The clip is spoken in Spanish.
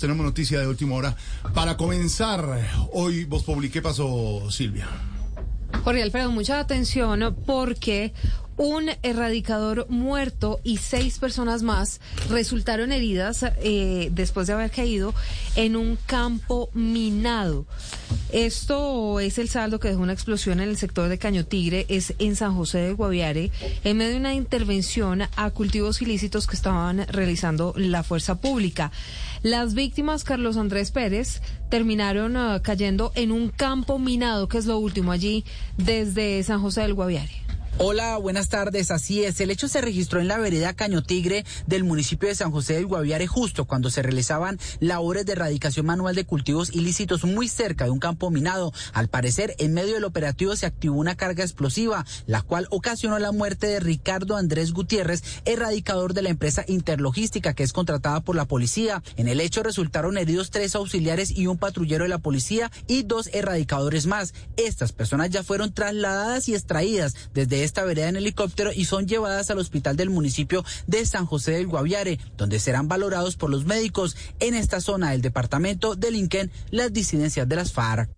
tenemos noticia de última hora. Para comenzar, hoy vos publiqué pasó Silvia. Jorge Alfredo, mucha atención porque un erradicador muerto y seis personas más resultaron heridas eh, después de haber caído en un campo minado. Esto es el saldo que dejó una explosión en el sector de Caño Tigre, es en San José de Guaviare, en medio de una intervención a cultivos ilícitos que estaban realizando la fuerza pública. Las víctimas, Carlos Andrés Pérez, terminaron uh, cayendo en un campo minado, que es lo último allí, desde San José del Guaviare. Hola, buenas tardes. Así es, el hecho se registró en la vereda Caño Tigre del municipio de San José del Guaviare justo cuando se realizaban labores de erradicación manual de cultivos ilícitos muy cerca de un campo minado. Al parecer, en medio del operativo se activó una carga explosiva, la cual ocasionó la muerte de Ricardo Andrés Gutiérrez, erradicador de la empresa Interlogística que es contratada por la policía. En el hecho resultaron heridos tres auxiliares y un patrullero de la policía y dos erradicadores más. Estas personas ya fueron trasladadas y extraídas desde esta vereda en helicóptero y son llevadas al hospital del municipio de San José del Guaviare, donde serán valorados por los médicos. En esta zona del departamento delinquen las disidencias de las FARC.